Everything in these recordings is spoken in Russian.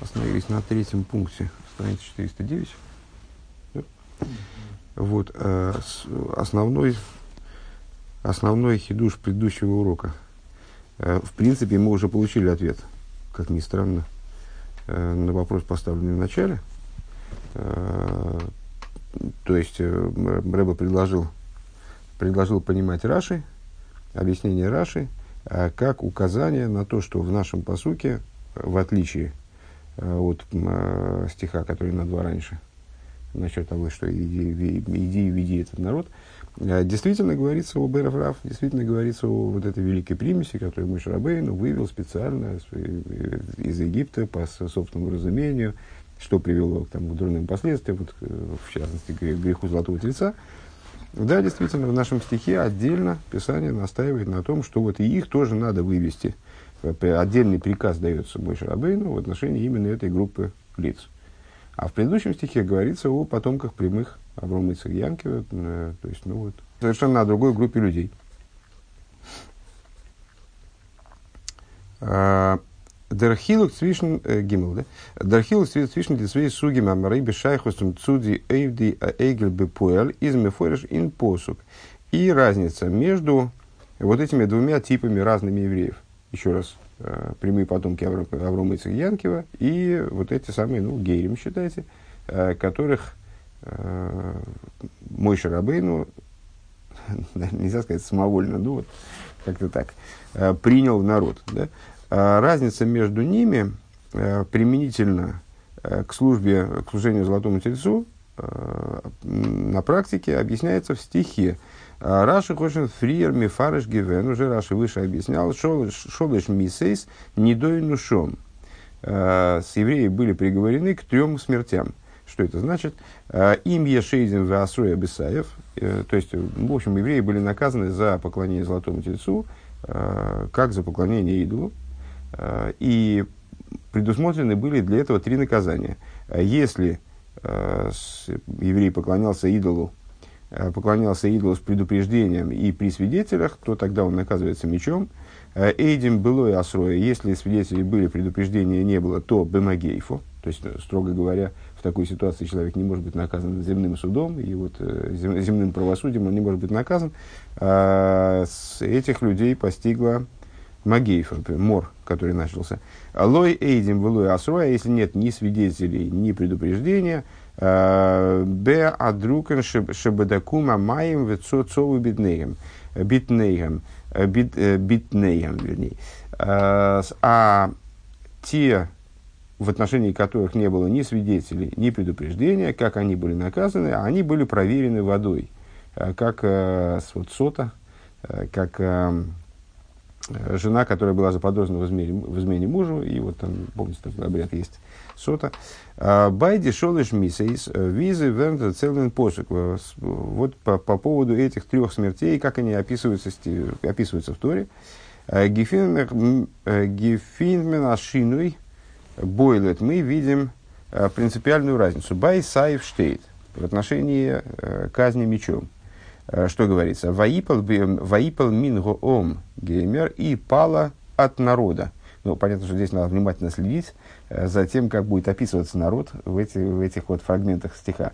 Остановились на третьем пункте, страница 409. Да? Вот, э, основной, основной хидуш предыдущего урока. Э, в принципе, мы уже получили ответ, как ни странно, э, на вопрос, поставленный в начале. То есть, Рэба предложил, предложил понимать Раши, объяснение Раши, как указание на то, что в нашем посуке, в отличие от э, стиха, который на два раньше, насчет того, что иди, иди и веди этот народ, э, действительно говорится о Беров действительно говорится о вот этой великой примеси, которую Мой Шарабейну вывел специально из Египта по собственному разумению, что привело там, к дурным последствиям, вот, в частности, к греху Золотого Тельца. Да, действительно, в нашем стихе отдельно Писание настаивает на том, что вот и их тоже надо вывести – отдельный приказ дается Мойше Рабейну в отношении именно этой группы лиц. А в предыдущем стихе говорится о потомках прямых Аврома и Янкива, э, то есть, ну вот, совершенно о другой группе людей. А, Дерхилук цвишн э, гимл, да? Дерхилук цвишн дисвей сугим амарей бешайхустум цуди эйвди эйгель бепуэль из мефореш ин посук. И разница между вот этими двумя типами разными евреев еще раз, э, прямые потомки Авро, Аврома и Цигьянкива, и вот эти самые, ну, гейрим, считайте, э, которых э, мой Шарабейну, нельзя сказать самовольно, ну вот, как-то так, принял в народ. Да? А разница между ними применительно к службе, к служению Золотому Тельцу на практике объясняется в стихе. А Раши хочет фриер мифарыш гивен, уже Раши выше объяснял, шолыш мисейс недойнушом. А, с евреи были приговорены к трем смертям. Что это значит? А, им ешейдин васруя бесаев, э, то есть, в общем, евреи были наказаны за поклонение золотому тельцу, как за поклонение идолу, и предусмотрены были для этого три наказания. Если еврей поклонялся идолу поклонялся идолу с предупреждением и при свидетелях, то тогда он наказывается мечом. Э, Эйдим было и асроя. Если свидетелей были, предупреждения не было, то бемагейфу. То есть, э, строго говоря, в такой ситуации человек не может быть наказан земным судом, и вот земным правосудием он не может быть наказан. А с этих людей постигла Магейфа, мор, который начался. Лой эйдим было асроя, если нет ни свидетелей, ни предупреждения, Б. Адрукен Шебедакума Маем Вецоцову Битнейгем. Битнейгем. Битнейгем, вернее. А те, в отношении которых не было ни свидетелей, ни предупреждения, как они были наказаны, они были проверены водой. Как вот сота, как жена, которая была заподозрена в измене, в измене мужу, и вот там, помните, такой обряд есть, сота. А, Байди шолыш мисейс, э, визы вернта целый посок. Э, вот по, по поводу этих трех смертей, как они описываются, описываются в Торе. Э, Гефинмен ашинуй бойлет. Мы видим принципиальную разницу. Бай сайф штейт в отношении казни мечом. Что говорится? Ваипал мин ом геймер и пала от народа. Ну, понятно, что здесь надо внимательно следить Э, за тем, как будет описываться народ в, эти, в этих вот фрагментах стиха.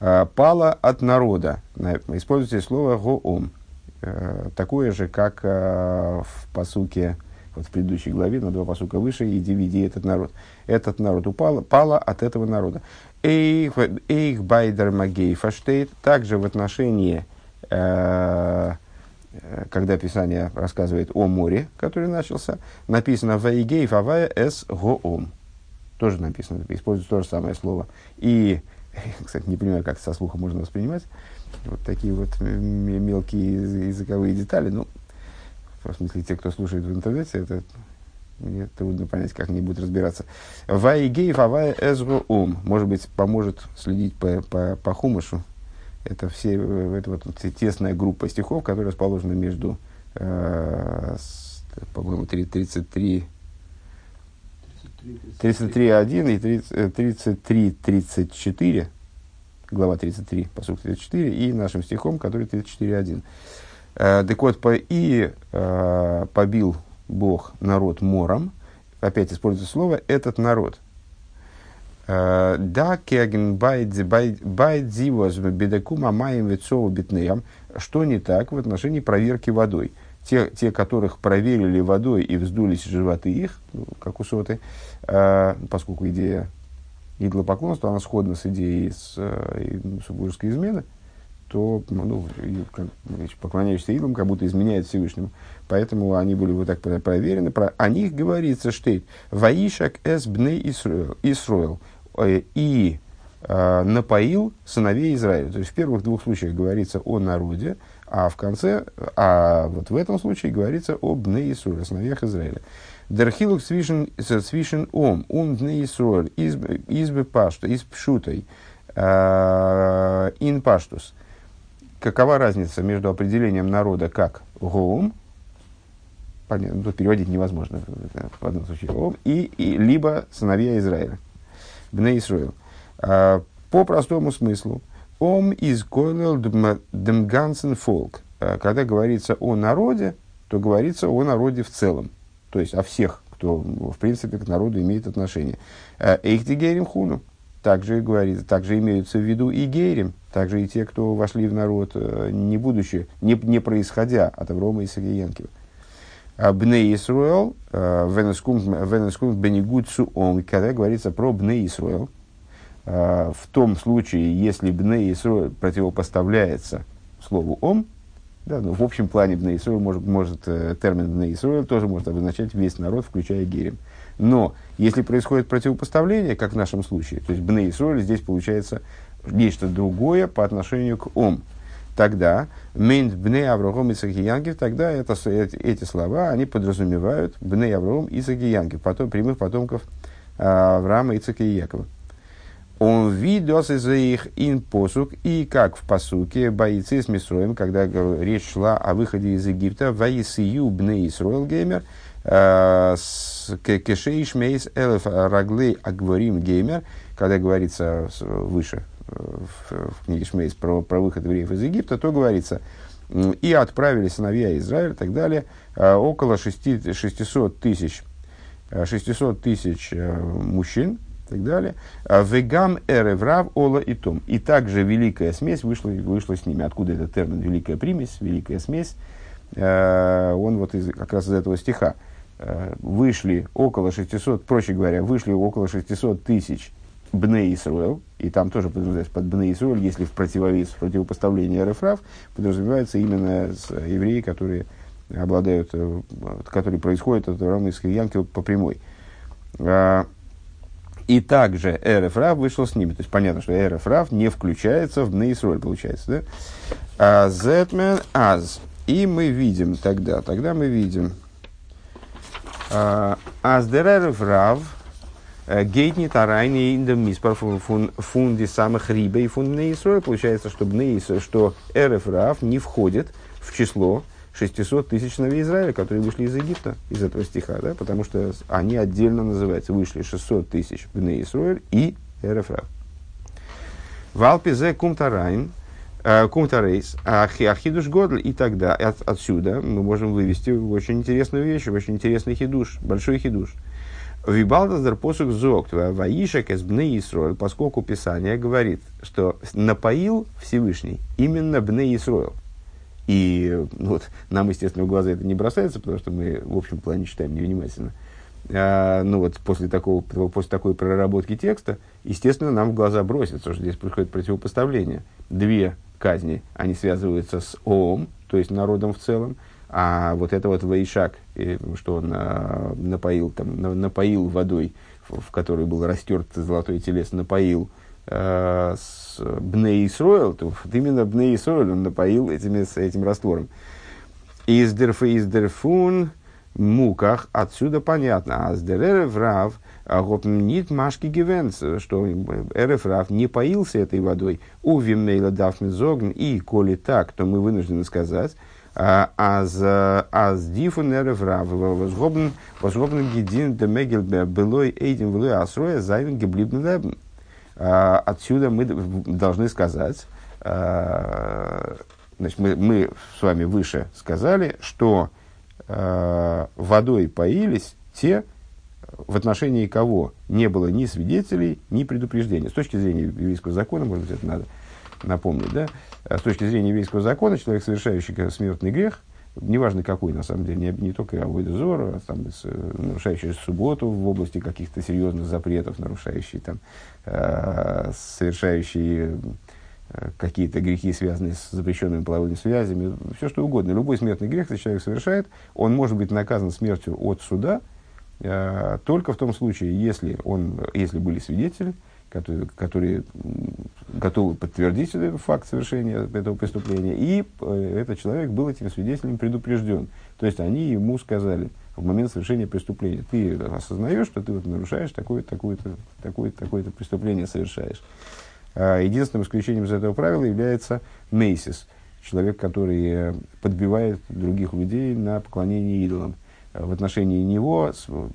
Э, «Пала от народа». Используйте слово «гоом». Э, такое же, как в посуке, вот в предыдущей главе, на два посука выше, «Иди, веди этот народ». Этот народ упал, пала от этого народа. «Эйх байдер магей фаштейт» также в отношении когда Писание рассказывает о море, который начался, написано «Ваигей фавая эс гоом». Тоже написано, используется то же самое слово. И, кстати, не понимаю, как со слуха можно воспринимать. Вот такие вот мелкие языковые детали. Ну, в смысле, те, кто слушает в интернете, это мне трудно понять, как они будут разбираться. Ваигей фавая эс гоом. Может быть, поможет следить по, по, по хумышу это все, это вот тесная группа стихов, которая расположена между, э, по-моему, 33, 33.1 и 33.34, глава 33, по сути 34, и нашим стихом, который 34.1. Э, так вот, по, и э, побил Бог народ мором, опять используется слово, этот народ. Да, кеген байдзивоз бедекума маем вецову битнеям. Что не так в отношении проверки водой? Те, те, которых проверили водой и вздулись животы их, ну, как у соты, поскольку идея идолопоклонства, она сходна с идеей с, э, измены, то ну, поклоняющийся идолам как будто изменяет Всевышнему. Поэтому они были вот так проверены. Про, о них говорится, что «Ваишак эс бней Исруэл» э, и э, напоил сыновей Израиля. То есть в первых двух случаях говорится о народе, а в конце, а вот в этом случае говорится об бней Исруэл, сыновьях Израиля. Дерхилук свишен ом, ум бней Исруэль, избы пашта, из пшутой, э, ин паштус – какова разница между определением народа как гоум, понятно, тут переводить невозможно в одном случае, гоум, и, и либо сыновья Израиля, бне Исраил. А, по простому смыслу, ом из койлел демгансен фолк. А, когда говорится о народе, то говорится о народе в целом, то есть о всех, кто, в принципе, к народу имеет отношение. А, Эйхдигерим хуну также говорится, также имеются в виду и гейрим, также и те, кто вошли в народ, э, не будучи, не, не происходя от Аврома и Сагиенкива. А Бне Исруэл, э, Венескум Бенегуцу Он, когда говорится про Бне Исруэл, э, в том случае, если Бне Исруэл противопоставляется слову Ом, да, ну, в общем плане Бне Исруэл может, может термин Бне Исруэл тоже может обозначать весь народ, включая Герем. Но если происходит противопоставление, как в нашем случае, то есть Бне Исроль здесь получается нечто другое по отношению к Ом, тогда Мейнт Бне Аврохом и Сагиянкив, тогда это, эти, слова, они подразумевают Бне Аврохом и Сагиянкив, потом, прямых потомков а, Авраама, и Якова. Он видос из их ин посук, и как в посуке бойцы с Мисроем, когда речь шла о выходе из Египта, Ваисию Бне Исроил Геймер – Э, Кешейш Мейс Элеф Раглей Агворим Геймер, когда говорится выше э, в, в книге Шмейс про, про выход евреев из Египта, то говорится, и отправили сыновья Израиля и так далее, э, около 6, 600 тысяч 600 тысяч мужчин, и так далее. Вегам эреврав ола и том. И также великая смесь вышла, вышла с ними. Откуда этот термин великая примесь, великая смесь? Он вот из, как раз из этого стиха. Э, вышли около 600, проще говоря, вышли около 600 тысяч Бне Исруэл, и там тоже подразумевается под Бне Исруэль, если в противовес, в противопоставлении РФРАФ, подразумевается именно евреи, которые обладают, э, которые происходят от Авраама Янки по прямой. А, и также РФРАФ вышел с ними. То есть понятно, что РФРАФ не включается в Бне Исруэль, получается. Да? Зетмен аз. И мы видим тогда, тогда мы видим, Аздерер врав гейтни тарайни индем миспар фунди самых риба и фунд Исроя. Получается, что, что Эреф Рав не входит в число 600 тысяч сыновей Израиля, которые вышли из Египта, из этого стиха, да, потому что они отдельно называются, вышли 600 тысяч Бней Исраиль и Эреф Рав. Валпизе кумтарайн, Э, Кумтарейс, Ахидуш Годль и тогда от, отсюда мы можем вывести очень интересную вещь, очень интересный хидуш, большой хидуш. Вибалдаздер посук зокт, ваишек из бны Исроил, поскольку Писание говорит, что напоил Всевышний именно бны Исроил. И ну, вот, нам, естественно, в глаза это не бросается, потому что мы в общем плане читаем невнимательно. А, ну вот после, такого, после такой проработки текста, естественно, нам в глаза бросится, что здесь происходит противопоставление. Две казни, они связываются с Оом, то есть народом в целом, а вот это вот Ваишак, что он а, напоил, там, на, напоил водой, в, которой был растерт золотой телес, напоил э, с Бней Исроил, то вот именно Бней Исроил он напоил этими, с этим раствором. Издерфа издерфун муках, отсюда понятно, а сдеререв рав, Гопнит Машки Гивенц, что РФ не поился этой водой. У Вимейла Дафмизогн, и коли так, то мы вынуждены сказать, аз аз дифун РФ Рав, возгобн гидин де мегел былой эйдин влой асроя зайвен геблибн лебн. Отсюда мы должны сказать, значит, мы, мы с вами выше сказали, что водой поились те, в отношении кого не было ни свидетелей, ни предупреждения. С точки зрения еврейского закона, может быть, это надо напомнить, да? С точки зрения еврейского закона, человек, совершающий смертный грех, неважно какой, на самом деле, не, не только Авойда а там, нарушающий субботу в области каких-то серьезных запретов, нарушающий, там, э, совершающий э, какие-то грехи, связанные с запрещенными половыми связями, все что угодно. Любой смертный грех, который человек совершает, он может быть наказан смертью от суда, э, только в том случае, если, он, если были свидетели, которые, которые готовы подтвердить этот факт совершения этого преступления, и э, этот человек был этим свидетелем предупрежден. То есть они ему сказали в момент совершения преступления, ты осознаешь, что ты вот нарушаешь такое-то такое такое такое преступление совершаешь. А единственным исключением из этого правила является мейсис, человек, который э, подбивает других людей на поклонение идолам в отношении него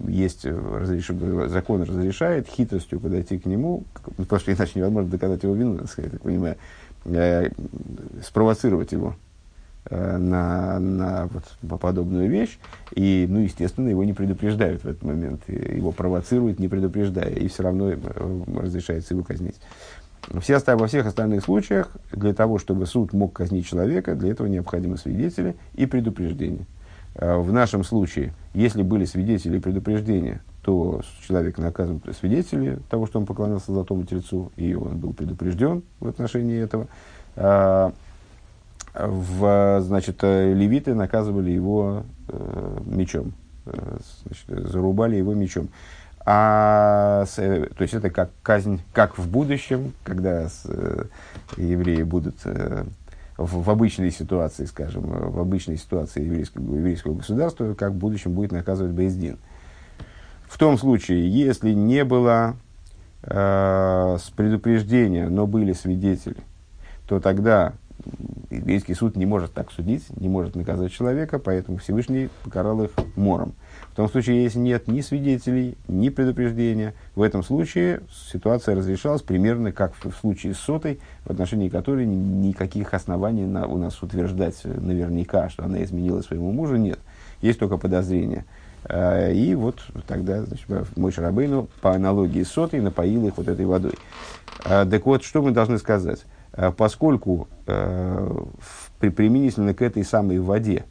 есть разреш... закон разрешает хитростью подойти к нему, потому что иначе невозможно доказать его вину, я так понимаю, э, спровоцировать его э, на, на вот, подобную вещь, и, ну, естественно, его не предупреждают в этот момент, его провоцируют, не предупреждая, и все равно э, разрешается его казнить. Все, во всех остальных случаях, для того, чтобы суд мог казнить человека, для этого необходимы свидетели и предупреждение. Э, в нашем случае, если были свидетели предупреждения, то человек наказан свидетели того, что он поклонялся золотому тельцу, и он был предупрежден в отношении этого. А, в, значит, э, левиты наказывали его э, мечом, значит, зарубали его мечом. А, то есть это как казнь, как в будущем, когда евреи будут в, в обычной ситуации, скажем, в обычной ситуации еврейского, еврейского государства, как в будущем будет наказывать Бейздин. В том случае, если не было э, предупреждения, но были свидетели, то тогда еврейский суд не может так судить, не может наказать человека, поэтому Всевышний покарал их мором. В том случае, если нет ни свидетелей, ни предупреждения, в этом случае ситуация разрешалась примерно как в случае с сотой, в отношении которой никаких оснований на, у нас утверждать наверняка, что она изменила своему мужу, нет. Есть только подозрения. А, и вот тогда значит, мой Шарабейну по аналогии с сотой напоил их вот этой водой. А, так вот, что мы должны сказать? А, поскольку при, применительно к этой самой воде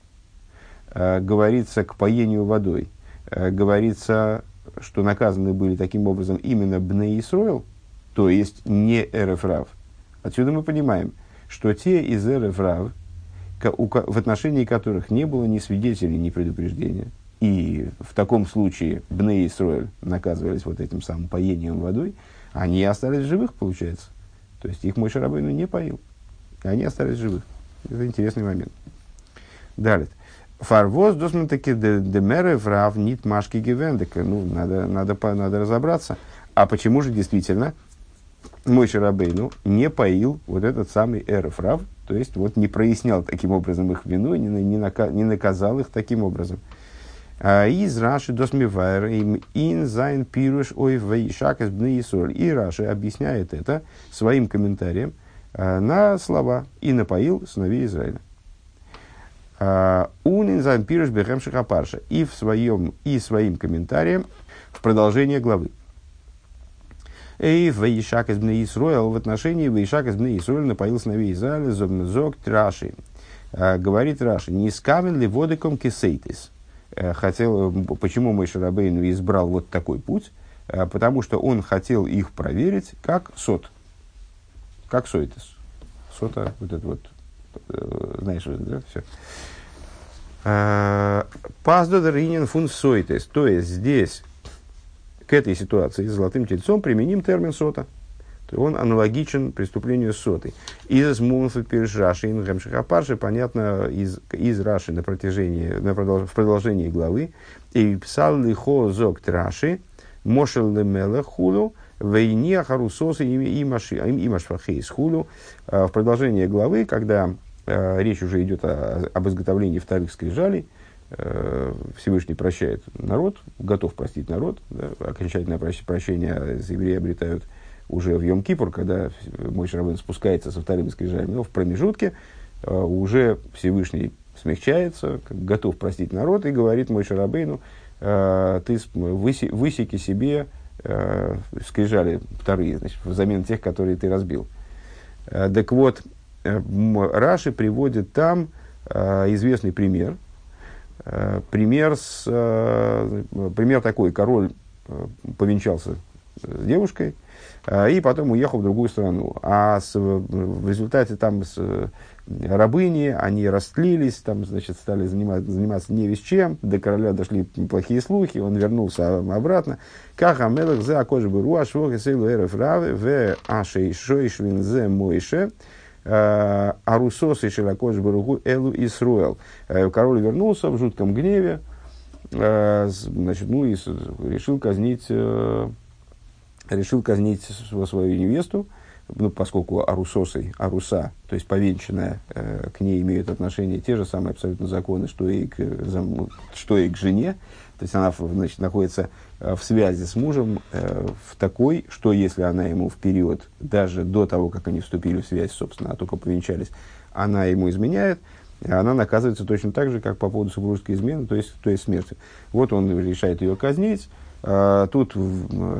говорится к поению водой, э, говорится, что наказаны были таким образом именно Бне Исроил, то есть не Эрефрав. Отсюда мы понимаем, что те из Эрефрав, в отношении которых не было ни свидетелей, ни предупреждения, и в таком случае Бне Исроиль наказывались вот этим самым поением водой, они остались живых, получается. То есть их мой Шарабейну не поил. Они остались живых. Это интересный момент. Далее. Фарвоз досман таки демеры врав нит машки гивендек. Ну, надо, надо, надо разобраться. А почему же действительно мой Шарабейну не поил вот этот самый Эрофрав, то есть вот не прояснял таким образом их вину, не, не, нака, не наказал их таким образом. А, из Раши досмивайр им ин зайн пируш ой вейшак из бны И Раши объясняет это своим комментарием а, на слова «и напоил сыновей Израиля». Унин пируш бехем шахапарша. И в своем, и своим комментарием в продолжение главы. Эй, Ваишак из Бне Исруэл в отношении Ваишак из Бне Исруэл напоил сыновей Израиля зог Траши. Говорит Раши, не скавен ли водиком кисейтис. Хотел, почему мой Шарабейну избрал вот такой путь? Потому что он хотел их проверить как сот. Как сойтис. Сота, вот это вот, знаешь, да, все. Паздодер инин фун. То есть здесь к этой ситуации с золотым тельцом применим термин сота. Он аналогичен преступлению соты. Из мунфа перш Раши и понятно из, из Раши на протяжении, на продолж, в продолжении главы. И писал ли хо зок траши, мошел лемеле хулу, вейния харусосы и машфахейс хулу. В продолжении главы, когда Э, речь уже идет о, об изготовлении вторых скрижалей. Э, Всевышний прощает народ, готов простить народ. Да, окончательное прощение евреи обретают уже в Йом-Кипур, когда мой Рабын спускается со вторыми скрижалями. Но в промежутке э, уже Всевышний смягчается, готов простить народ и говорит мой Шарабейну, э, ты высеки себе э, скрижали вторые, значит, взамен тех, которые ты разбил. Э, так вот, э, Раши приводит там э, известный пример. Э, пример, с, э, пример такой, король э, повенчался с девушкой, э, и потом уехал в другую страну. А с, в результате там с, рабыни, они растлились, там, значит, стали заниматься, заниматься не весь чем, до короля дошли плохие слухи, он вернулся обратно. Как Амелах зе акош беру, ашвох и сейлу эреф раве, в ашей шойшвин зе мойше, э, арусос и ширакош беругу элу Исруэл. Э, король вернулся в жутком гневе, э, значит, ну и решил казнить, решил казнить свою невесту, ну, поскольку арусосой, аруса, то есть повенчанная, э, к ней имеют отношение те же самые абсолютно законы, что и к, что и к жене. То есть она значит, находится э, в связи с мужем э, в такой, что если она ему в период, даже до того, как они вступили в связь, собственно, а только повенчались, она ему изменяет, она наказывается точно так же, как по поводу супружеской измены, то есть, то есть смерти. Вот он решает ее казнить. А, тут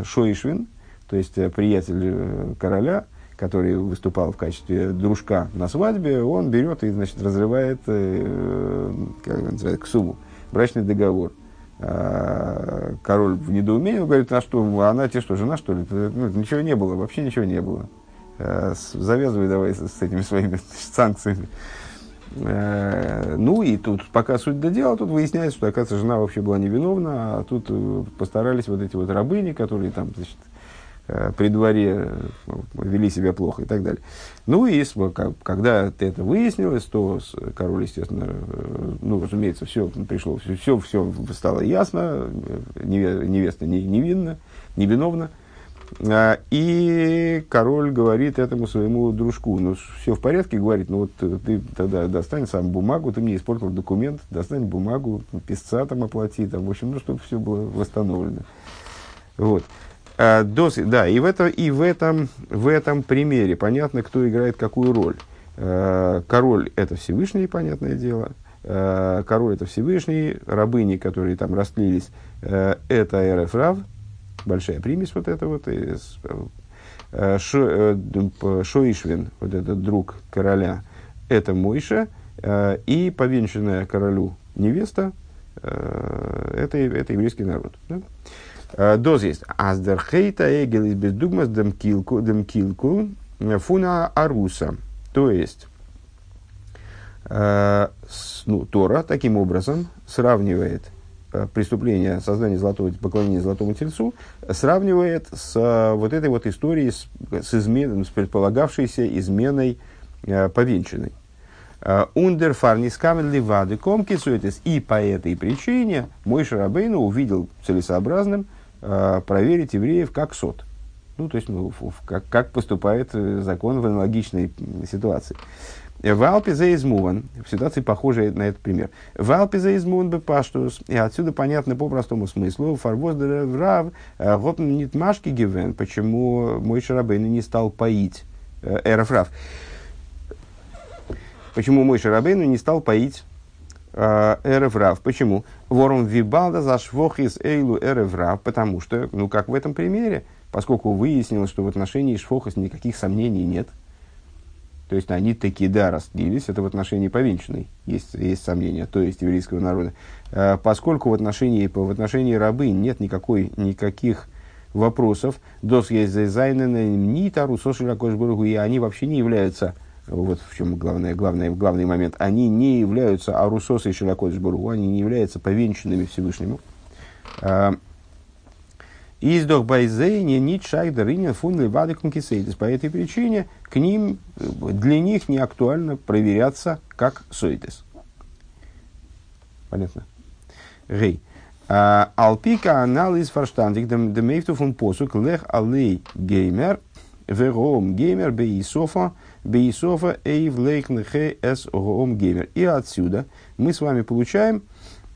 Шоишвин, то есть приятель короля, который выступал в качестве дружка на свадьбе, он берет и значит, разрывает, э, как называется, ксуму, брачный договор. А, король в недоумении говорит, а что, она тебе что, жена, что ли? Ну, ничего не было, вообще ничего не было. А, завязывай давай с, этими своими санкциями. А, ну и тут, пока суть до дела, тут выясняется, что, оказывается, жена вообще была невиновна, а тут э, постарались вот эти вот рабыни, которые там, значит, Э, при дворе э, вели себя плохо и так далее. Ну и когда это выяснилось, то король, естественно, э, ну, разумеется, все пришло, все, все, все стало ясно, невеста невинна, невиновна. А, и король говорит этому своему дружку, ну, все в порядке, говорит, ну, вот ты тогда достань сам бумагу, ты мне испортил документ, достань бумагу, писца там оплати, там, в общем, ну, чтобы все было восстановлено. Вот. А, Дос, да, и, в, это, и в, этом, в этом примере понятно, кто играет какую роль. А, король – это Всевышний, понятное дело. А, король – это Всевышний. Рабыни, которые там растлились, это РФ большая примесь вот это вот. Шо, Шоишвин, вот этот друг короля, это Мойша. И повенчанная королю невеста, это, это еврейский народ. Да? Э, доз есть. Аздер хейта эгел из бездугмас дем килку, дем килку э, фуна аруса. То есть, э, ну, Тора таким образом сравнивает преступление создания золотого, поклонения золотому тельцу, сравнивает с вот этой вот историей, с, с, измен, с предполагавшейся изменой э, повенчанной. Ундер фарнис камен ливады комкисуетес. И по этой причине мой Шарабейну увидел целесообразным – проверить евреев как сот. Ну, то есть, ну, как, как поступает э, закон в аналогичной ситуации. В Алпе за измуван, в ситуации похожей на этот пример. В измуван бы паштус, и отсюда понятно по простому смыслу, фарвоз рав, э, гопн нит машки гивен, почему мой Шарабейн не стал поить эрф рав. Почему мой Шарабейн не стал поить Эреврав. Почему? Ворум вибалда за швохис эйлу эреврав. Потому что, ну как в этом примере, поскольку выяснилось, что в отношении швохис никаких сомнений нет, то есть они таки да растлились, это в отношении повенчанной есть, есть сомнения, то есть еврейского народа. А, поскольку в отношении, в отношении рабы нет никакой, никаких вопросов, дос есть зайнен, ни тару соши и они вообще не являются вот в чем главный, главный, главный момент, они не являются арусосы и широкодиш Баругу, они не являются повенчанными Всевышнему. А, Издох Байзейни, Нит Шайдер, Инин, Фунли, Вады, Кункисейдис. По этой причине к ним, для них не актуально проверяться как Сойдис. Понятно? Гей. А, Алпика анализ фарштандик демейфту фун посук лех алей геймер вером геймер бейсофа Бейсофа Эйв Лейкнехе Эс Оом Геймер. И отсюда мы с вами получаем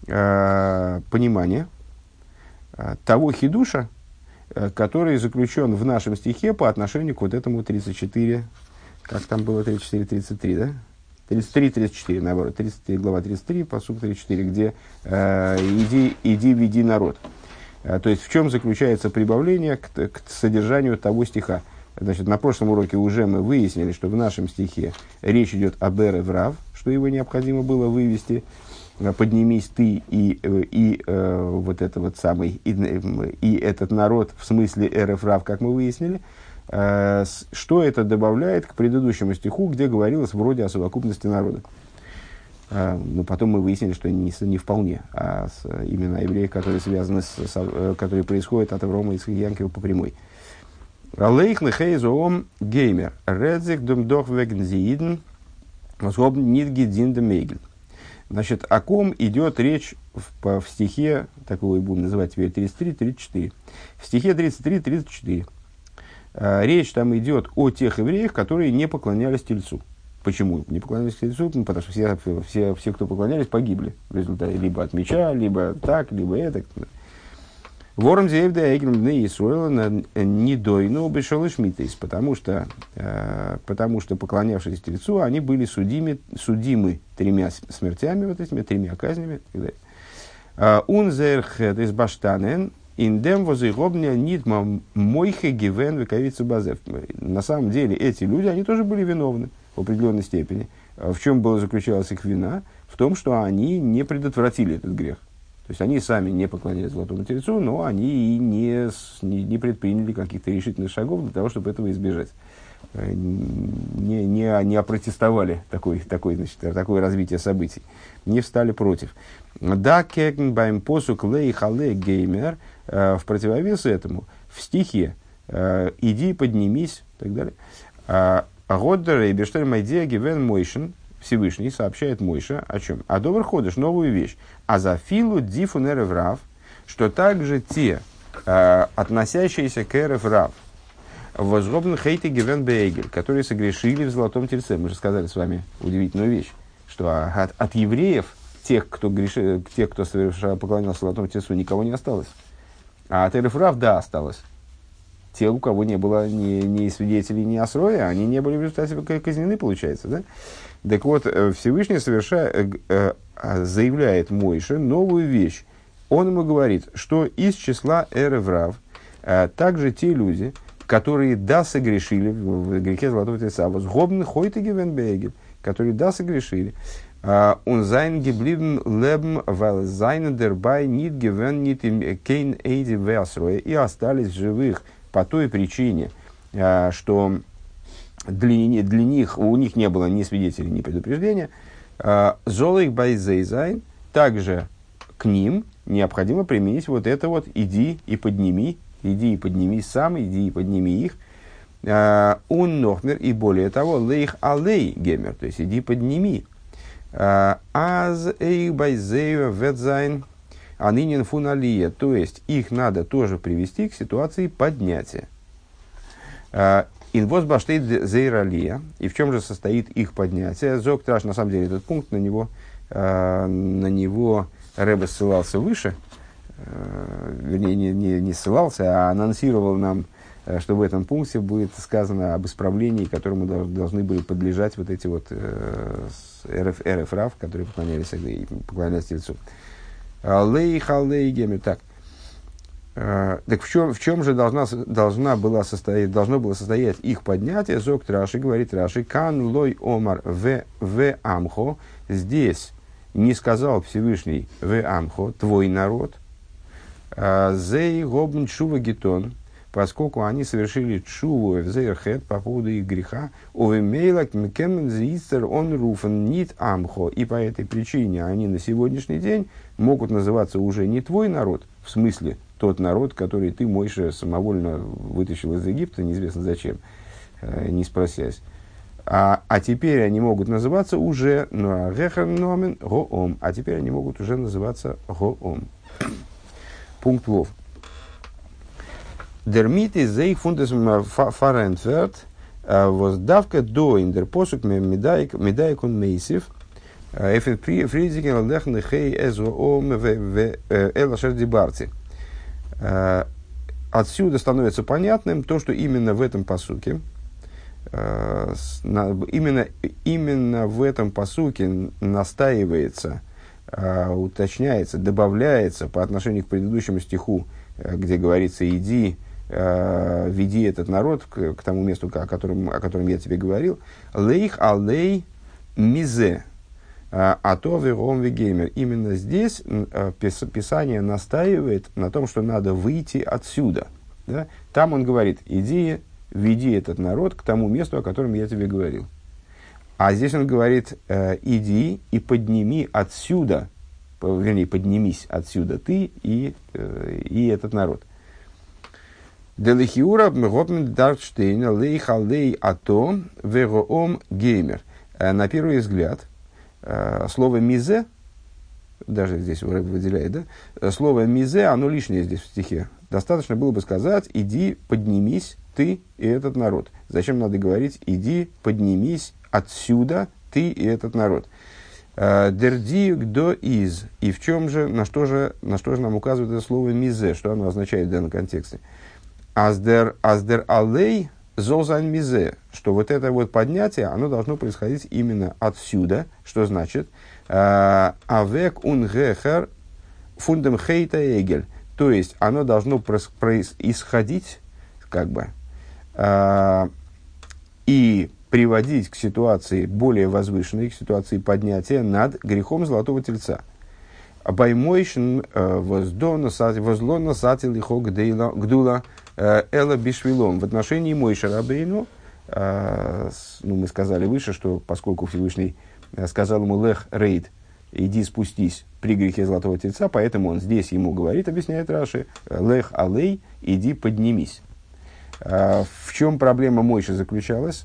э, понимание э, того хидуша, э, который заключен в нашем стихе по отношению к вот этому 34, как там было 34-33, да? 33-34, наоборот, 30, глава 33, посуд 34, где э, иди, иди, веди народ. Э, то есть, в чем заключается прибавление к, к содержанию того стиха? Значит, на прошлом уроке уже мы выяснили, что в нашем стихе речь идет об эре врав, что его необходимо было вывести, э, поднимись ты и, э, и э, вот это вот самый, и, и этот народ в смысле эры врав, как мы выяснили – Э, что это добавляет к предыдущему стиху, где говорилось вроде о совокупности народа. Э, но потом мы выяснили, что не, не вполне, а с, именно евреи, которые связаны с, с, э, которые происходят от Аврома и Янкива по прямой. Алейхны хейзоом геймер. Редзик дом дох веген зииден. Возгобн нит гидин мейгель. Значит, о ком идет речь в, в стихе, такого и будем называть теперь 33-34. В стихе 33-34 Э, речь там идет о тех евреях, которые не поклонялись Тельцу. Почему не поклонялись Тельцу? Ну, потому что все, все, все, кто поклонялись, погибли в результате либо от меча, либо так, либо это. Вором зеевда эгрем дны Исруэла не дойну бешалыш митейс, потому что, э, потому что поклонявшись Тельцу, они были судимы, судимы тремя смертями, вот этими тремя казнями. Э, Унзерхет из баштанен, Индем возыгобня нитма мойхе гивен вековица базев. На самом деле эти люди, они тоже были виновны в определенной степени. А в чем было заключалась их вина? В том, что они не предотвратили этот грех. То есть они сами не поклонялись золотому тельцу, но они и не, не, не предприняли каких-то решительных шагов для того, чтобы этого избежать. Э, не, не, не опротестовали такой, такой, значит, такое развитие событий. Не встали против. Да, кекен байм посук лей хале геймер – Э, в противовес этому, в стихе э, «иди, поднимись» и так далее. А, Годдер и Бештель Майдия Гивен Мойшин, Всевышний сообщает Мойша о чем? О добр ходишь, новую вещь. А за филу дифу нереврав, что также те, э, относящиеся к эреврав, возгобн хейти гивен бейгель, которые согрешили в золотом тельце. Мы же сказали с вами удивительную вещь, что от, от евреев, тех, кто, грешил, тех, кто совершал, поклонялся золотому тельцу, никого не осталось. А от Эрефрав, да, осталось. Те, у кого не было ни, ни свидетелей, ни осроя, они не были в результате казнены, получается, да? Так вот, э, Всевышний совершает, э, э, а, заявляет Мойше новую вещь. Он ему говорит, что из числа Эреврав также те люди, которые да согрешили в грехе Золотого Тельца, возгобны хойты гевенбегель, которые да согрешили, он sein geblieben leben, weil seine dabei nicht gewöhnt, nicht im kein Эйди Весруэ, и остались живых по той причине, а, что для, для них, у них не было ни свидетелей, ни предупреждения. А, Золых байзейзайн, также к ним необходимо применить вот это вот «иди и подними», «иди и подними сам», «иди и подними их», а, нохмер, и более того, лейх алей гемер, то есть «иди подними», Аз эйх байзею ветзайн анынин фуналия. То есть их надо тоже привести к ситуации поднятия. Инвоз баштейт зейралия. И в чем же состоит их поднятие? Зок траш, на самом деле, этот пункт, на него, на него Рэбе ссылался выше, вернее, не, не, не ссылался, а анонсировал нам Э, что в этом пункте будет сказано об исправлении, которому должны были подлежать вот эти вот э, РФ, РФ которые поклонялись, поклонялись Тельцу. Лей, халей, гемер. Так. Uh, так в чем, в чем же должна, должна была состоять, должно было состоять их поднятие? Зок Раши говорит Раши, кан лой омар в, в амхо. Здесь не сказал Всевышний в амхо, твой народ. Зей гобн шува гетон поскольку они совершили чуву в зейрхет по поводу их греха, увемейлак мекемен зистер он руфен нит амхо, и по этой причине они на сегодняшний день могут называться уже не твой народ, в смысле тот народ, который ты, Мойша, самовольно вытащил из Египта, неизвестно зачем, э, не спросясь. А, а теперь они могут называться уже ну, а номен гоом, а теперь они могут уже называться гоом. Пункт Вов. Miete зейх фундес фарентверт воздавка до интерпосук медайк он мейсив эфен фризикен алдехны хей эзо ом элашер дибарти. Отсюда становится понятным то, что именно в этом посуке э, именно, именно в этом посуке настаивается, э, уточняется, добавляется по отношению к предыдущему стиху, где говорится «иди, веди этот народ к, к тому месту, о котором, о котором я тебе говорил». «Лейх алей мизе», а то вером вегеймер. Именно здесь Писание настаивает на том, что надо выйти отсюда. Да? Там он говорит, иди, веди этот народ к тому месту, о котором я тебе говорил. А здесь он говорит, э, иди и подними отсюда, вернее, поднимись отсюда ты и, э, и этот народ. Делихиура мгопмен дарштейна лейхалей ато вероом геймер. Э, на первый взгляд, слово мизе, даже здесь выделяет, да, э, слово мизе, оно лишнее здесь в стихе. Достаточно было бы сказать, иди, поднимись, ты и этот народ. Зачем надо говорить, иди, поднимись отсюда, ты и этот народ. Э, Дерди гдо из. И в чем же, на что же, на что же нам указывает это слово мизе, что оно означает в данном контексте? Аздер, аздер алей зозань мизе, что вот это вот поднятие, оно должно происходить именно отсюда, что значит э, авек унгехер фундам хейта эгель, то есть оно должно происходить как бы э, и приводить к ситуации более возвышенной, к ситуации поднятия над грехом золотого тельца. Баймойшн э, возло сатил лихо гдула э, эла бишвилом. В отношении Мойша Рабейну, э, ну, мы сказали выше, что поскольку Всевышний сказал ему лех рейд, иди спустись при грехе золотого тельца, поэтому он здесь ему говорит, объясняет Раши, лех алей, иди поднимись. В чем проблема Мойши заключалась?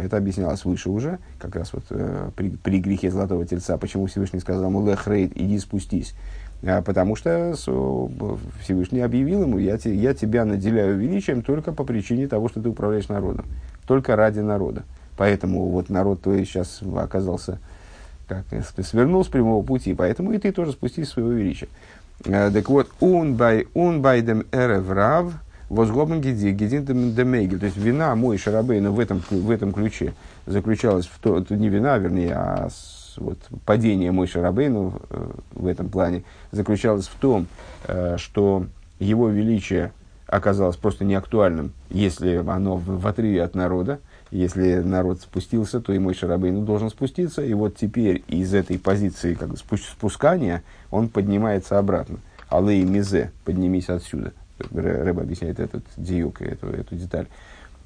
Это объяснялось выше уже, как раз вот э, при, при грехе Золотого Тельца. Почему Всевышний сказал ему «Лех рейд, иди спустись»? А, потому что Всевышний объявил ему, я, те, я тебя наделяю величием только по причине того, что ты управляешь народом. Только ради народа. Поэтому вот народ твой сейчас оказался, как свернул с прямого пути, поэтому и ты тоже спустись своего величия. А, так вот, «Un by, un by them erev rav» Возгобен гиди, гидин демейгель. То есть вина мой Шарабейна в этом, в этом ключе заключалась в то, не вина, вернее, а вот, падение мой Шарабейну э, в этом плане заключалось в том, э, что его величие оказалось просто неактуальным, если оно в, отрыве от народа. Если народ спустился, то и мой Шарабейну должен спуститься. И вот теперь из этой позиции как спускания он поднимается обратно. Алей мизе, поднимись отсюда. Рэба объясняет этот диюк, эту, эту деталь.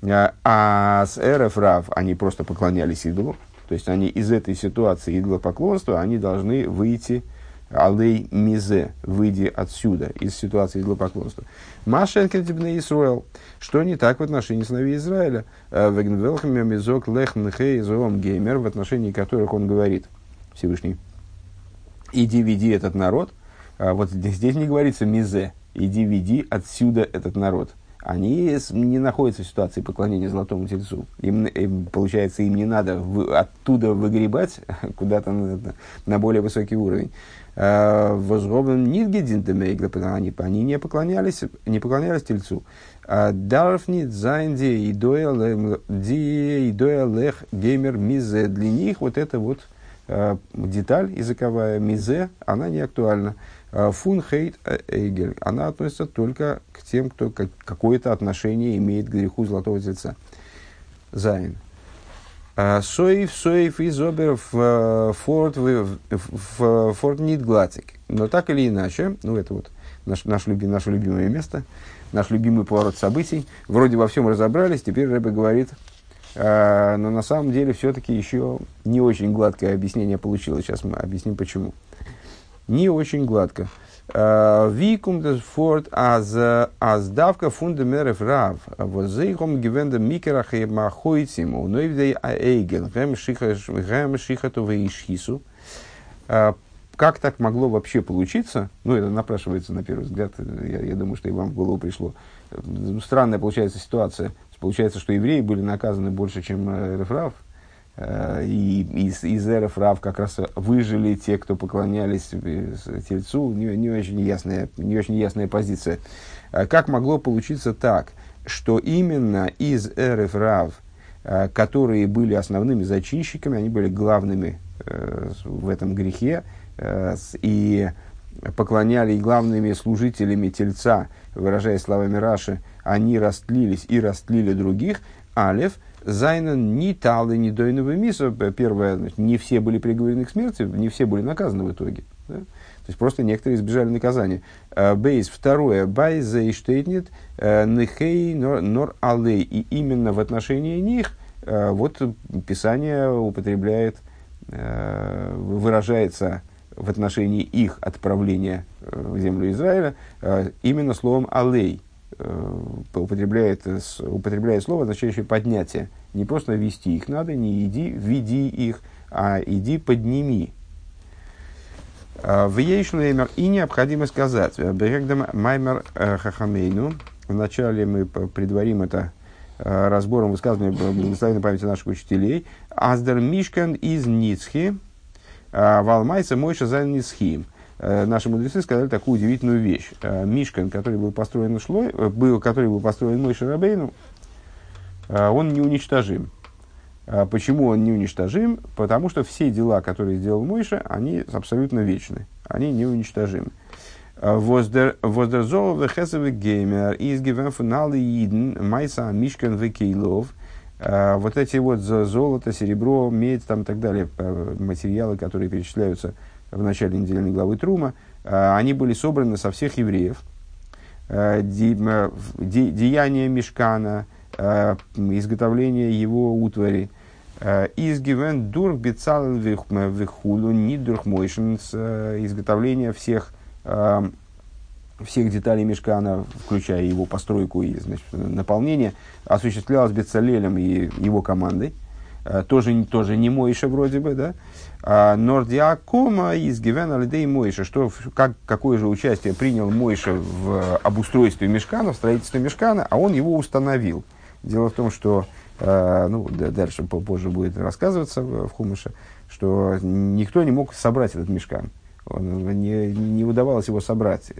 А, а с РФ Рав они просто поклонялись идолу. То есть они из этой ситуации идолопоклонства, они должны выйти алей мизе, выйди отсюда, из ситуации идолопоклонства. Машенкен тибне Исруэл. Что не так в отношении сыновей Израиля? Э, Вегнвелхами мизок лехнхе изоом геймер, в отношении которых он говорит, Всевышний, иди веди этот народ. А вот здесь не говорится мизе, иди веди отсюда этот народ. Они не находятся в ситуации поклонения золотому тельцу. Им, им получается, им не надо в, оттуда выгребать куда-то на, на более высокий уровень. А, Возробен Нидгедин они, они не поклонялись, не поклонялись тельцу. А, Дарфнит Зайнди идоя лех геймер мизе. Для них вот эта вот а, деталь языковая мизе, она не актуальна. Э, фун хейт э, эйгель. Она относится только к тем, кто какое-то отношение имеет к греху золотого тельца. Зайн. Э, соев, соев и зобер в форт, в форт нит глатик. Но так или иначе, ну это вот наш, наш люби, наше любимое место, наш любимый поворот событий. Вроде во всем разобрались, теперь Рэбе говорит, но на самом деле все-таки еще не очень гладкое объяснение получилось. Сейчас мы объясним почему не очень гладко. Э, Викум форт аз давка фундамеров рав. Возейхом гивенда микерах и махойцим. Унойвдей аэйгел. Гэм шихату вейшхису. Э, как так могло вообще получиться? Ну, это напрашивается на первый взгляд. Я, я думаю, что и вам в голову пришло. Странная получается ситуация. Получается, что евреи были наказаны больше, чем Рефрав. Э, и из, из эров Рав как раз выжили те, кто поклонялись Тельцу, не, не, очень ясная, не очень ясная позиция. Э, как могло получиться так, что именно из эров Рав которые были основными зачинщиками, они были главными в этом грехе, и поклоняли главными служителями тельца, выражая словами Раши, они растлились и растлили других, Алев, Зайнен ни талы, ни дойного миса. Первое, не все были приговорены к смерти, не все были наказаны в итоге. Да? То есть просто некоторые избежали наказания. Э, бейс. Второе. Бай зейштейтнет э, нехей нор алей. И именно в отношении них э, вот Писание употребляет, выражается в отношении их отправления в землю Израиля именно словом алей Э, употребляет, употребляет слово, означающее поднятие. Не просто вести их надо, не иди, веди их, а иди подними. А, в Ейшлеймер и необходимо сказать, Берегдам Маймер э, Хахамейну, вначале мы предварим это э, разбором высказывания благословенной памяти наших учителей, Аздер Мишкан из Ницхи, Валмайса Мойша за Ницхим. Э, наши мудрецы сказали такую удивительную вещь. Э, Мишкан, который был построен Шлой, э, был, который был построен Мой Шарабейну, он неуничтожим. Почему он неуничтожим? Потому что все дела, которые сделал Мойша, они абсолютно вечны. Они неуничтожимы. Воздерзол вехесовый геймер из гивенфуналы иден майса мишкан векейлов. Вот эти вот золото, серебро, медь там и так далее, материалы, которые перечисляются в начале недельной главы Трума, э, они были собраны со всех евреев. Э, деяния Мешкана, э, изготовление его утвари. Изгивен дурх бецал вихулу ни дурх изготовление всех всех деталей мешкана, включая его постройку и значит, наполнение, осуществлялось Бецалелем и его командой. Тоже, тоже не Мойша вроде бы, да? А, Нордиакома из Гивена Лидей Мойша, что, как, какое же участие принял Мойша в обустройстве мешкана, в строительстве мешкана, а он его установил. Дело в том, что, э, ну, дальше позже будет рассказываться в Хумыше, что никто не мог собрать этот мешкан. Он, не, не удавалось его собрать.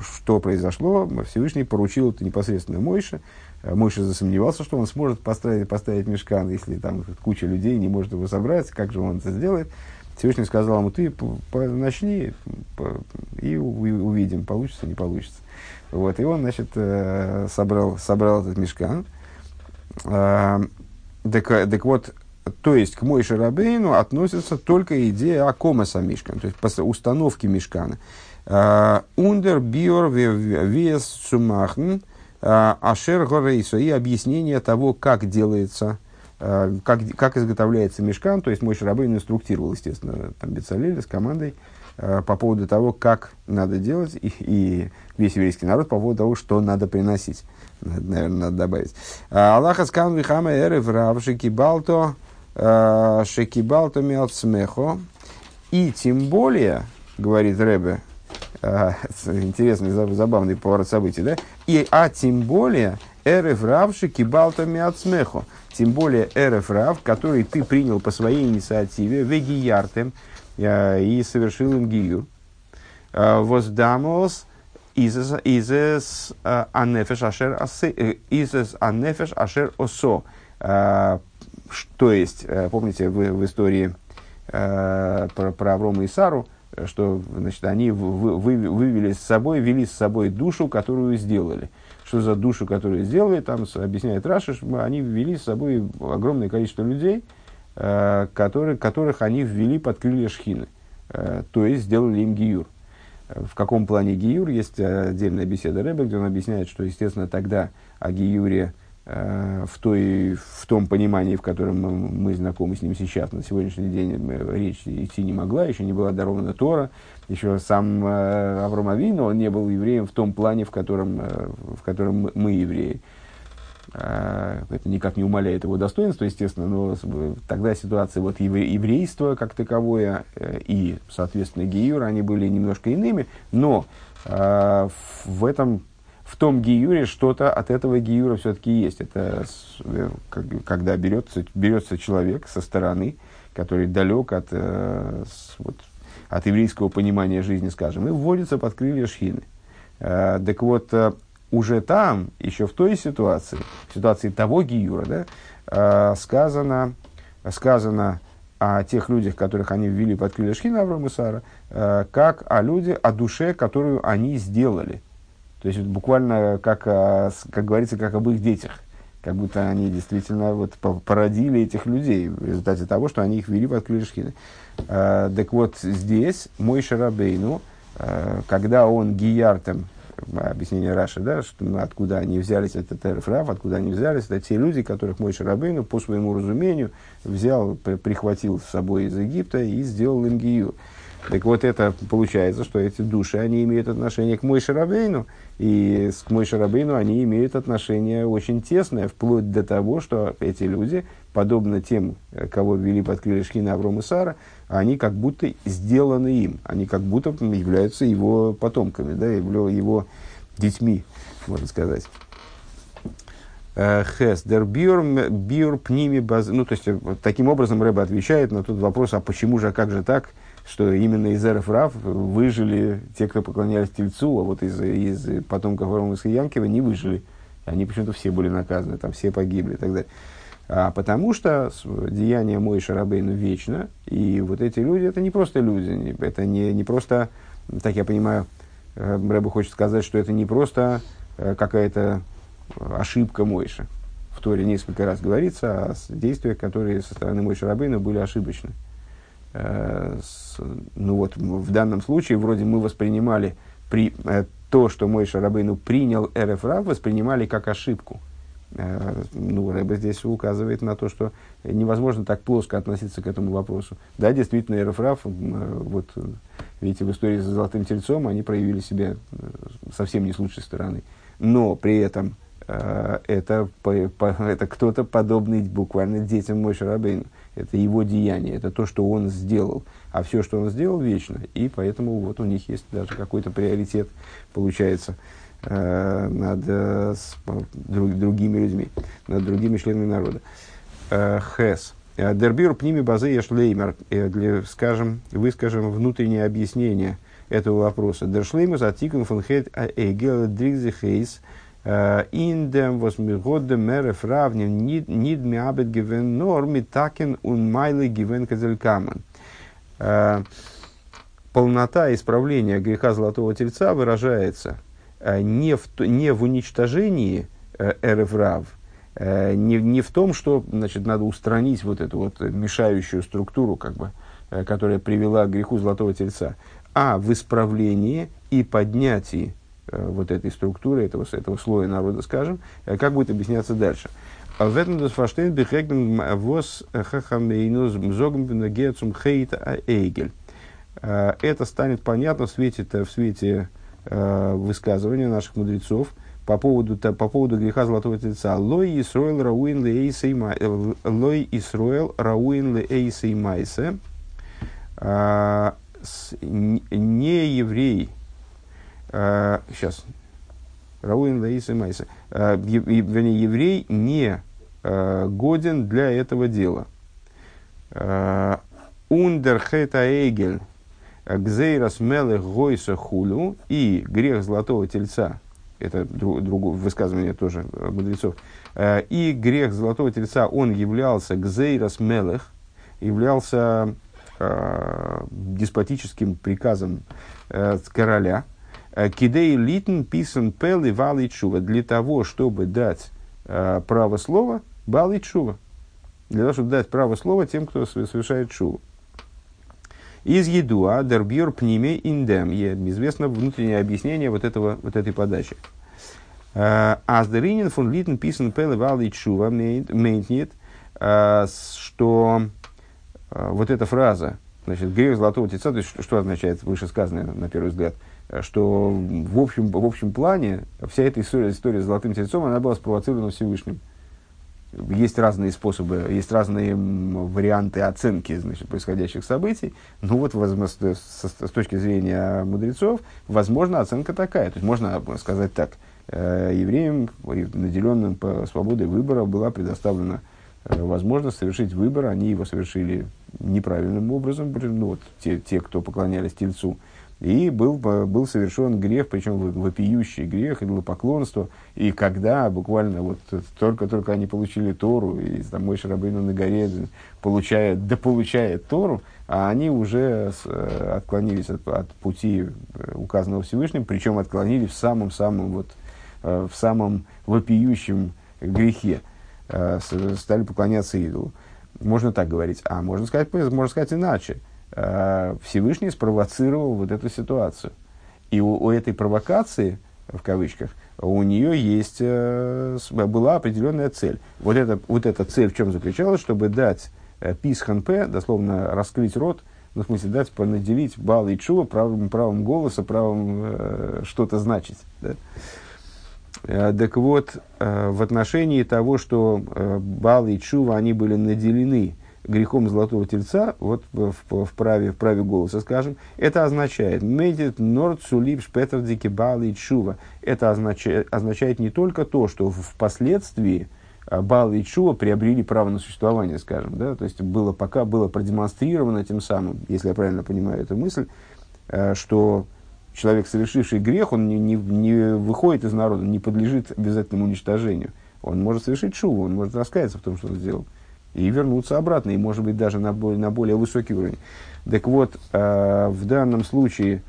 Что произошло? Всевышний поручил это непосредственно Мойше. Мойше засомневался, что он сможет поставить, поставить мешкан, если там куча людей не может его собрать, как же он это сделает. Всевышний сказал ему, ты начни и увидим, получится, не получится. Вот, и он, значит, э, собрал, собрал этот мешкан. Так, так вот, то есть к Мойше Рабейну относится только идея Акомаса Мишкана, то есть установки Мишкана. А, Ундер биор вес сумахн а, ашер горейсо и объяснение того, как делается Э, как, как изготовляется мешкан, то есть мой Шарабейн инструктировал, естественно, там Бецалеля с командой по поводу того, как надо делать, и, и весь еврейский народ по поводу того, что надо приносить. Наверное, надо добавить. «А, Аллаха скан вихама эры врав шекибалто э, шекибалто мелцмехо. И тем более, говорит Ребе, интересный, забавный поворот событий, да? И, а тем более, эры врав шекибалто мелцмехо тем более РФ Рав, который ты принял по своей инициативе, вегияртем, э, и совершил им гию. Э, воздамос э, изес анефеш ашер осо. То есть, помните, в, в истории про, про Аврома и Сару, что значит, они вы, вы, вывели с собой, вели с собой душу, которую сделали что за душу, которую сделали, там объясняет Раша, что они ввели с собой огромное количество людей, э, которые, которых они ввели под крылья шхины, э, то есть сделали им гиюр. В каком плане гиюр? Есть отдельная беседа Рэбе, где он объясняет, что, естественно, тогда о гиюре э, в, той, в том понимании, в котором мы, мы знакомы с ним сейчас, на сегодняшний день речь идти не могла, еще не была дарована Тора, еще сам э, Авраам Авину, он не был евреем в том плане, в котором, э, в котором мы евреи. Э, это никак не умаляет его достоинства, естественно, но тогда ситуация вот еврейства как таковое э, и, соответственно, Гиюр, они были немножко иными, но э, в этом в том гиюре что-то от этого гиюра все-таки есть. Это э, когда берется, берется человек со стороны, который далек от, э, вот, от еврейского понимания жизни, скажем, и вводится под крылья шхины. Э, так вот, уже там, еще в той ситуации, в ситуации того Гиюра, да, сказано, сказано о тех людях, которых они ввели под крылья Шхина Авраама Сара, как о люди, о душе, которую они сделали. То есть буквально, как, как говорится, как об их детях. Как будто они действительно вот, породили этих людей в результате того, что они их ввели под крылья Шхина. Э, так вот, здесь мой Шарабейну, когда он гияртом объяснение Раши, да, что, ну, откуда они взялись, это Терфраф, откуда они взялись, это те люди, которых мой Шарабейну по своему разумению взял, прихватил с собой из Египта и сделал им гию. Так вот, это получается, что эти души, они имеют отношение к мой Шарабейну, и к мой Шарабейну они имеют отношение очень тесное, вплоть до того, что эти люди, подобно тем, кого ввели под крылья Шхина Аврома Сара, они как будто сделаны им, они как будто являются его потомками, да, его детьми, можно сказать. Э, Хес, дер бюр, бюр пними баз... Ну, то есть, э, таким образом Рэба отвечает на тот вопрос, а почему же, а как же так, что именно из Эров Рав выжили те, кто поклонялись Тельцу, а вот из, из потомков и Янкива не выжили. Они почему-то все были наказаны, там все погибли и так далее. А потому что деяние Мой Шарабейну вечно, и вот эти люди, это не просто люди, это не, не просто, так я понимаю, э, Рэба хочет сказать, что это не просто э, какая-то ошибка Мойша. В Торе несколько раз говорится о действиях, которые со стороны Мойша Рабейна были ошибочны. Э, ну вот, в данном случае, вроде мы воспринимали при, то, что Мойша Рабейну принял РФРА, воспринимали как ошибку. Э, ну, Рэбе здесь указывает на то, что невозможно так плоско относиться к этому вопросу. Да, действительно, Эрофраф, э, вот, видите, в истории с Золотым Тельцом они проявили себя э, совсем не с лучшей стороны. Но при этом это, это кто-то подобный буквально детям Мой Шарабейну. Это его деяние, это то, что он сделал. А все, что он сделал, вечно. И поэтому вот у них есть даже какой-то приоритет, получается, э, над э, с, друг, другими людьми, над другими членами народа. Э, Хес. Э, Дербир пними базы ешлеймер. Э, для, скажем, выскажем внутреннее объяснение этого вопроса. Дершлеймер затикун фон хет эйгел дригзи хейс. Godde mere fravnen, nid mi abet gewen, nor mit taken un майлы gewen казелькамен. Полнота исправления греха золотого тельца выражается Э, не в, не в уничтожении э, РФРАВ, э, не, не в том, что значит, надо устранить вот эту вот мешающую структуру, как бы, которая привела к греху золотого тельца, а в исправлении и поднятии вот этой структуры, этого, этого слоя народа, скажем, как будет объясняться дальше. А в этом досфаштейн бихегнен вос хахамейну зогм гецум хейта эйгель. Это станет понятно в свете, в свете э, высказывания наших мудрецов по поводу, по поводу греха золотого тельца. Лой Исроил Рауин э, Лой Исроил Рауин Лейсей не еврей. Сейчас. А, Рауин Лейсей Майсе. А, вернее, еврей не годен для этого дела. Ундер хета эгель Гзейрас мелех гойса хулю и грех золотого тельца, это друг, другое высказывание тоже мудрецов, э, и грех золотого тельца, он являлся гзейрас мелех, являлся э, деспотическим приказом э, короля, э, кидей литн писан пел и валит шува, для того, чтобы дать э, право слова, балит шува, для того, чтобы дать право слова тем, кто совершает шуву. Из едуа дербьер пниме индем. Известно внутреннее объяснение вот, этого, вот этой подачи. Э, Аздеринин фон Литен писан пеле валит шува мейнтнит, э, что э, вот эта фраза, значит, грех золотого тельца, то есть что означает вышесказанное на первый взгляд, что в общем, в общем плане вся эта история, история с золотым тельцом, она была спровоцирована Всевышним есть разные способы, есть разные варианты оценки значит, происходящих событий. Ну вот, с, с точки зрения мудрецов, возможно, оценка такая. То есть можно сказать так, э, евреям, наделенным свободой выбора, была предоставлена э, возможность совершить выбор, они его совершили неправильным образом, ну вот те, те кто поклонялись Тельцу, И был, был совершен грех, причем вопиющий грех, идолопоклонство. И когда буквально вот только-только они получили Тору, и там мой Шарабейну на горе получает, да получает Тору, а они уже с, э, отклонились от, от пути э, указанного Всевышним, причем отклонились в самом-самом вот, э, в самом вопиющем грехе, стали поклоняться идолу. Можно так говорить. А можно сказать, можно сказать иначе. Всевышний спровоцировал вот эту ситуацию. И у, у этой провокации, в кавычках, у нее есть, была определенная цель. Вот, это, вот эта цель в чем заключалась, чтобы дать Э, писханпе, дословно раскрыть рот, ну, в смысле, дать, наделить бал и чува правым, правом голоса, правом э, что-то значить. Да? Э, так вот, э, в отношении того, что э, бал и чува, они были наделены грехом золотого тельца, вот в, в, в, праве, в праве голоса, скажем, это означает «медит норд сулип шпетердики бал и чува». Это означает, означает не только то, что впоследствии а Бал и Чува приобрели право на существование, скажем, да, то есть было пока было продемонстрировано тем самым, если я правильно понимаю эту мысль, э, что человек, совершивший грех, он не, не, не выходит из народа, не подлежит обязательному уничтожению. Он может совершить шуву, он может раскаяться в том, что он сделал, и вернуться обратно, и, может быть, даже на, более, на более высокий уровень. Так вот, э, в данном случае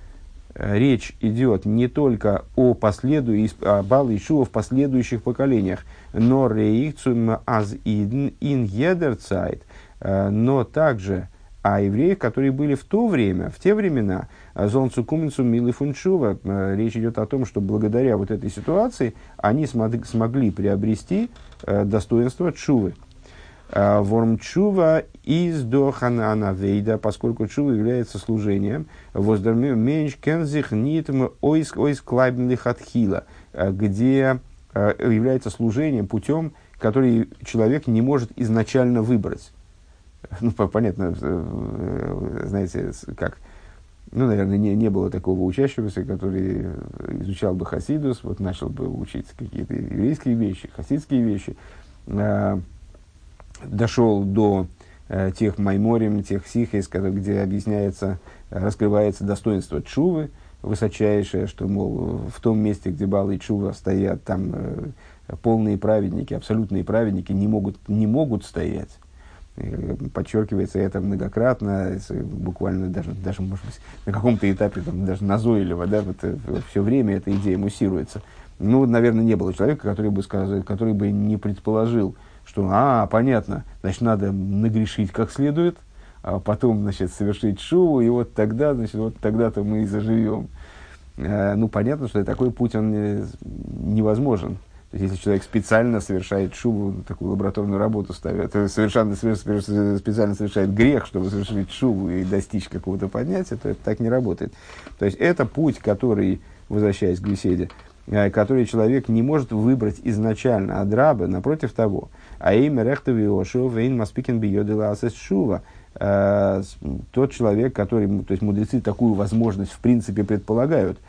речь идет не только о последующих, о Бал Ишуа в последующих поколениях, но реикцум аз идн ин едерцайт, э, но также о евреях, которые были в то время, в те времена, зонцу куменцу милы фунчува. Э, речь идет о том, что благодаря вот этой ситуации они смогли приобрести э, достоинство чувы. Ворм чува из до ханана вейда, поскольку чува является служением, воздерми меньш кензих нитм ойск ойск клайбн лихатхила, где Э, является служением путем, который человек не может изначально выбрать. Ну, понятно, э, э, знаете, как, ну, наверное, не, не было такого учащегося, который изучал бы хасидус, вот начал бы учить какие-то еврейские вещи, хасидские вещи, дошел до тех майморим, тех сихейс, где объясняется, раскрывается достоинство чувы, высочайшее, что, мол, в том месте, где Бал и Чува стоят, там э, полные праведники, абсолютные праведники не могут, не могут стоять. Э, подчеркивается это многократно, буквально даже, даже может быть, на каком-то этапе, там, даже назойливо, да, вот, э, все время эта идея муссируется. Ну, наверное, не было человека, который бы, сказал, который бы не предположил, что, а, понятно, значит, надо нагрешить как следует, а потом, значит, совершить шуву, и вот тогда, значит, вот тогда-то мы и заживем. Э, ну, понятно, что такой путь, он невозможен. То есть, если человек специально совершает шубу, такую лабораторную работу ставит, то совершенно, специально совершает грех, чтобы совершить шубу и достичь какого-то поднятия, то это так не работает. То есть, это путь, который, возвращаясь к беседе, э, который человек не может выбрать изначально от раба, напротив того. А имя рехтови ошо вейн маспикен бiyodила асес шува – Э, тот человек, который, то есть мудрецы такую возможность в принципе предполагают,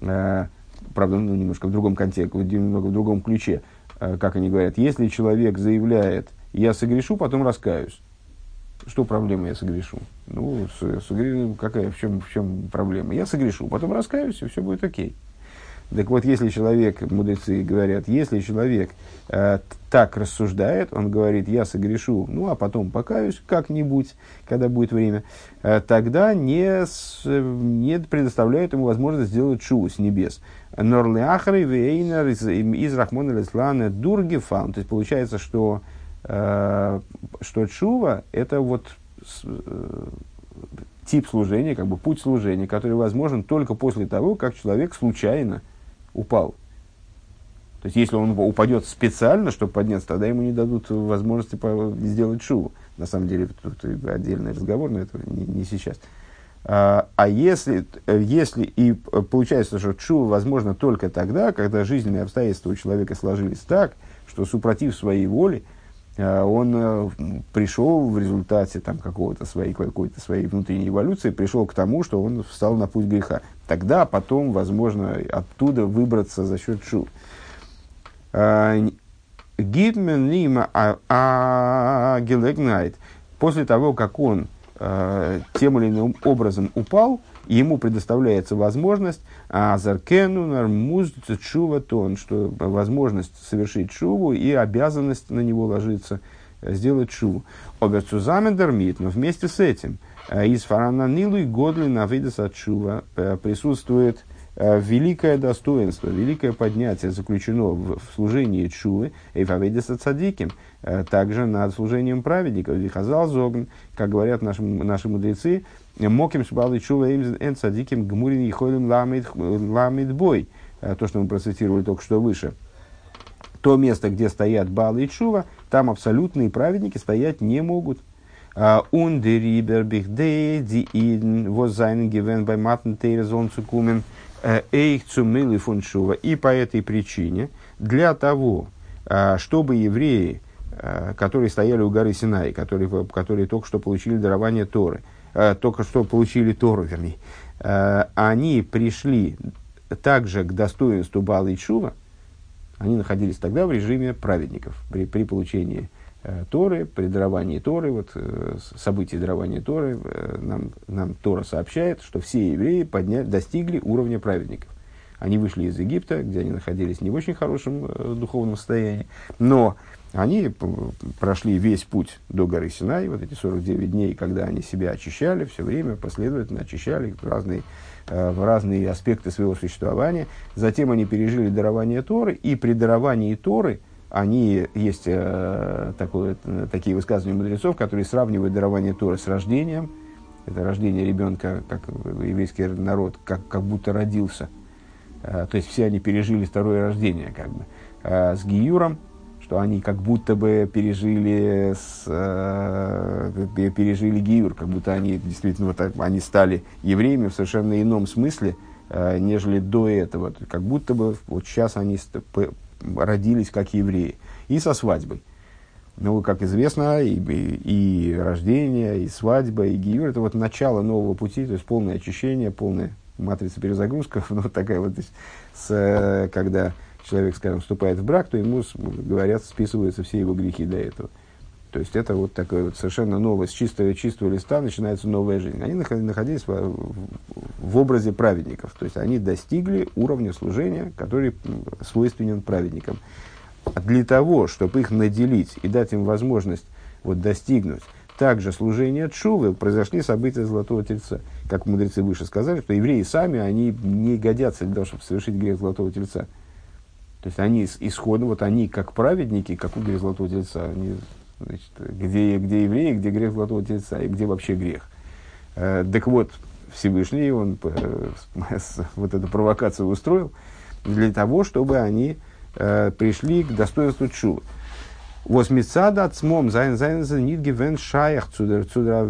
э, правда, ну, немножко в другом контексте, немного в другом ключе, как они говорят, если человек заявляет, я согрешу, потом раскаюсь, что проблема, я согрешу? Ну, с, с, какая, в чем, в чем проблема? Я согрешу, потом раскаюсь, и все будет окей. Так вот, если человек, мудрецы говорят, если человек э, так рассуждает, он говорит, я согрешу, ну а потом покаюсь как-нибудь, когда будет время, э, тогда не, с, не предоставляют ему возможность сделать шу с небес. Норли ахры вейнер из Рахмона Леслана дургефан. То есть получается, что, э, что чува это вот э, тип служения, как бы путь служения, который возможен только после того, как человек случайно упал. То есть, если он упадет специально, чтобы подняться, тогда ему не дадут возможности сделать шуву. На самом деле, тут отдельный разговор, но это не, не сейчас. А, а если, если и получается, что шува возможно только тогда, когда жизненные обстоятельства у человека сложились так, что супротив своей воли, а, он э, пришел в результате там, какого-то своей, какой-то своей внутренней эволюции, пришел к тому, что он встал на путь греха. Тогда потом, возможно, оттуда выбраться за счет шу. А, Гидмен Лима Агелегнайт, после того, как он э, тем или иным образом упал, ему предоставляется возможность азаркену нармуз чува тон, что возможность совершить чуву и обязанность на него ложится сделать чуву. Оберцузамен дармит, но вместе с этим из фарананилу и годли на видес от чува присутствует Э, великое достоинство, великое поднятие заключено в, служении Чувы, и фаведиса цадиким, э, также над служением праведников. Вихазал зогн, как говорят наши, наши мудрецы, моким шбалы Чува эн цадиким гмурин и холим ламид бой. Э, то, что мы процитировали только что выше. То место, где стоят Балы и Чува, там абсолютные праведники стоять не могут. Ундерибер бихдей ди иден возайн гивен бай матн тейрзон цукумен – Эйх цумилы фуншува. И по этой причине, для того, чтобы евреи, которые стояли у горы Синай, которые, которые только что получили дарование Торы, только что получили Тору, вернее, они пришли также к достоинству Бала и Шува, они находились тогда в режиме праведников при, при получении Торы, при даровании Торы, вот э, события дарования Торы, э, нам, нам Тора сообщает, что все евреи подня, достигли уровня праведников. Они вышли из Египта, где они находились не в очень хорошем э, духовном состоянии, но они прошли весь путь до горы Синай, вот эти 49 дней, когда они себя очищали, все время последовательно очищали разные, э, разные аспекты своего существования. Затем они пережили дарование Торы, и при даровании Торы – они, есть э, такое, такие высказывания мудрецов, которые сравнивают дарование Торы с рождением. Это рождение ребенка, как еврейский народ, как, как будто родился. Э, то есть все они пережили второе рождение, как бы. Э, с Гиюром, что они как будто бы пережили, с, э, пережили Гиюр, как будто они действительно вот, они стали евреями в совершенно ином смысле, э, нежели до этого. Как будто бы вот сейчас они родились как евреи. И со свадьбой. Ну, как известно, и, и, и рождение, и свадьба, и гиюр – это вот начало нового пути, то есть полное очищение, полная матрица перезагрузка. Ну, вот такая вот, есть, с, когда человек, скажем, вступает в брак, то ему, говорят, списываются все его грехи до этого. То есть это вот такое вот совершенно новое, с чистого, чистого листа начинается новая жизнь. Они находились в, в образе праведников. То есть они достигли уровня служения, который свойственен праведникам. Для того, чтобы их наделить и дать им возможность вот, достигнуть также служения Чувы, произошли события Золотого Тельца. Как мудрецы выше сказали, что евреи сами, они не годятся для того, чтобы совершить грех Золотого Тельца. То есть они исходно, вот они как праведники, как у грех Золотого Тельца, они Значит, где, где евреи, где грех золотого тельца и где вообще грех. Э, так вот, Всевышний, он э, вот эту провокацию устроил для того, чтобы они э, пришли к достоинству чува. Восмицада от смом зайн зайн нит гивен шаях цудер цудер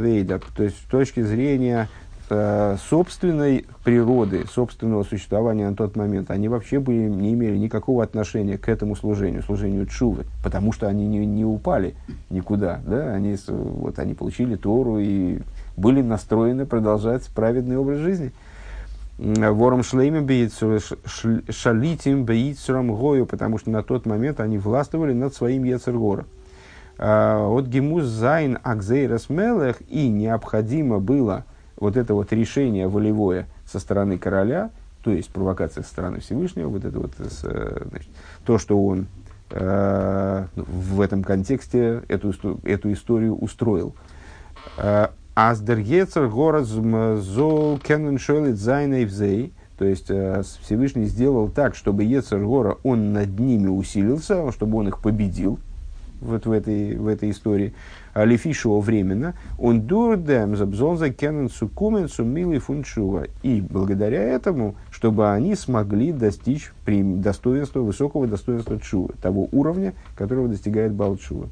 То есть, с точки зрения собственной природы, собственного существования на тот момент, они вообще были, не имели никакого отношения к этому служению, служению Чувы, потому что они не, не упали никуда. Да? Они, вот, они получили Тору и были настроены продолжать праведный образ жизни. Вором шлеймем шалитим бейцурам гою, потому что на тот момент они властвовали над своим Ецергора. А, от гемуз зайн акзейрас мелех, и необходимо было – вот это вот решение волевое со стороны короля, то есть провокация со стороны Всевышнего, вот это вот э, значит, то, что он э, в этом контексте эту, эту историю устроил. Э, Аздергецер город зол кенен шойлит зайнейвзей, то есть э, Всевышний сделал так, чтобы Ецер Гора, он над ними усилился, чтобы он их победил, вот в этой, в этой истории, лефишо временно, он дурдем забзонза кенен сукумен сумили фуншува. И благодаря этому, чтобы они смогли достичь достоинства, высокого достоинства чува, того уровня, которого достигает Балчува.